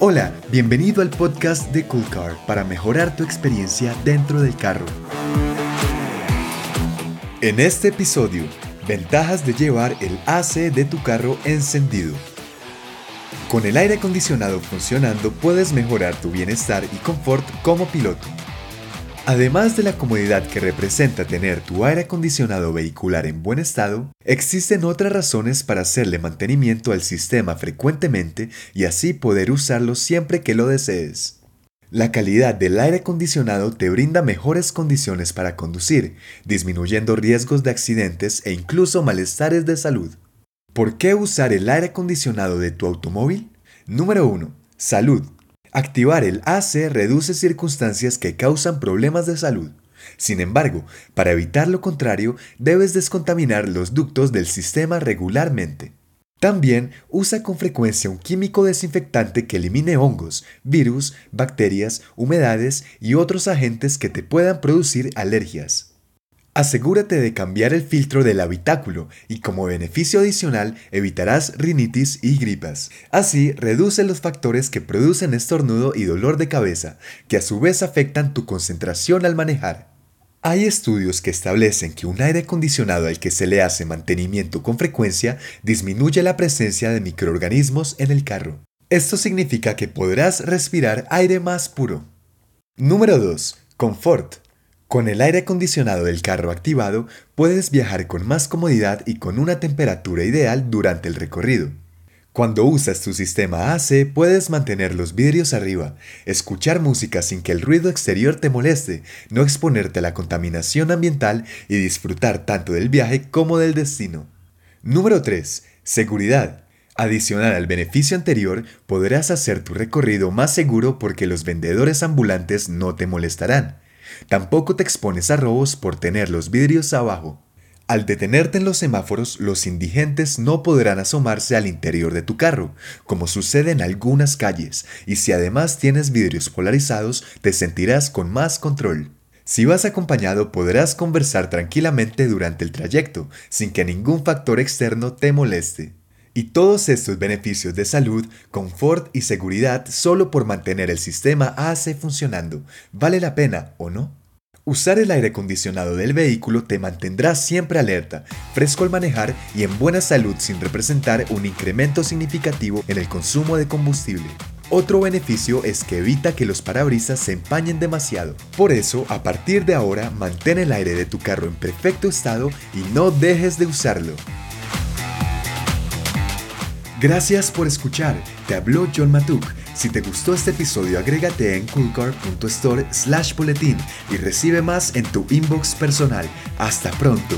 Hola, bienvenido al podcast de Cool Car para mejorar tu experiencia dentro del carro. En este episodio, ventajas de llevar el AC de tu carro encendido. Con el aire acondicionado funcionando puedes mejorar tu bienestar y confort como piloto. Además de la comodidad que representa tener tu aire acondicionado vehicular en buen estado, existen otras razones para hacerle mantenimiento al sistema frecuentemente y así poder usarlo siempre que lo desees. La calidad del aire acondicionado te brinda mejores condiciones para conducir, disminuyendo riesgos de accidentes e incluso malestares de salud. ¿Por qué usar el aire acondicionado de tu automóvil? Número 1. Salud. Activar el AC reduce circunstancias que causan problemas de salud. Sin embargo, para evitar lo contrario, debes descontaminar los ductos del sistema regularmente. También usa con frecuencia un químico desinfectante que elimine hongos, virus, bacterias, humedades y otros agentes que te puedan producir alergias. Asegúrate de cambiar el filtro del habitáculo y como beneficio adicional evitarás rinitis y gripas. Así reduce los factores que producen estornudo y dolor de cabeza, que a su vez afectan tu concentración al manejar. Hay estudios que establecen que un aire acondicionado al que se le hace mantenimiento con frecuencia disminuye la presencia de microorganismos en el carro. Esto significa que podrás respirar aire más puro. Número 2. Confort. Con el aire acondicionado del carro activado, puedes viajar con más comodidad y con una temperatura ideal durante el recorrido. Cuando usas tu sistema AC puedes mantener los vidrios arriba, escuchar música sin que el ruido exterior te moleste, no exponerte a la contaminación ambiental y disfrutar tanto del viaje como del destino. Número 3. Seguridad. Adicional al beneficio anterior, podrás hacer tu recorrido más seguro porque los vendedores ambulantes no te molestarán. Tampoco te expones a robos por tener los vidrios abajo. Al detenerte en los semáforos, los indigentes no podrán asomarse al interior de tu carro, como sucede en algunas calles, y si además tienes vidrios polarizados, te sentirás con más control. Si vas acompañado podrás conversar tranquilamente durante el trayecto, sin que ningún factor externo te moleste. Y todos estos beneficios de salud, confort y seguridad solo por mantener el sistema AC funcionando, ¿vale la pena o no? Usar el aire acondicionado del vehículo te mantendrá siempre alerta, fresco al manejar y en buena salud sin representar un incremento significativo en el consumo de combustible. Otro beneficio es que evita que los parabrisas se empañen demasiado. Por eso, a partir de ahora, mantén el aire de tu carro en perfecto estado y no dejes de usarlo. Gracias por escuchar. Te habló John Matuk si te gustó este episodio, agrégate en coolcar.store slash boletín y recibe más en tu inbox personal. Hasta pronto.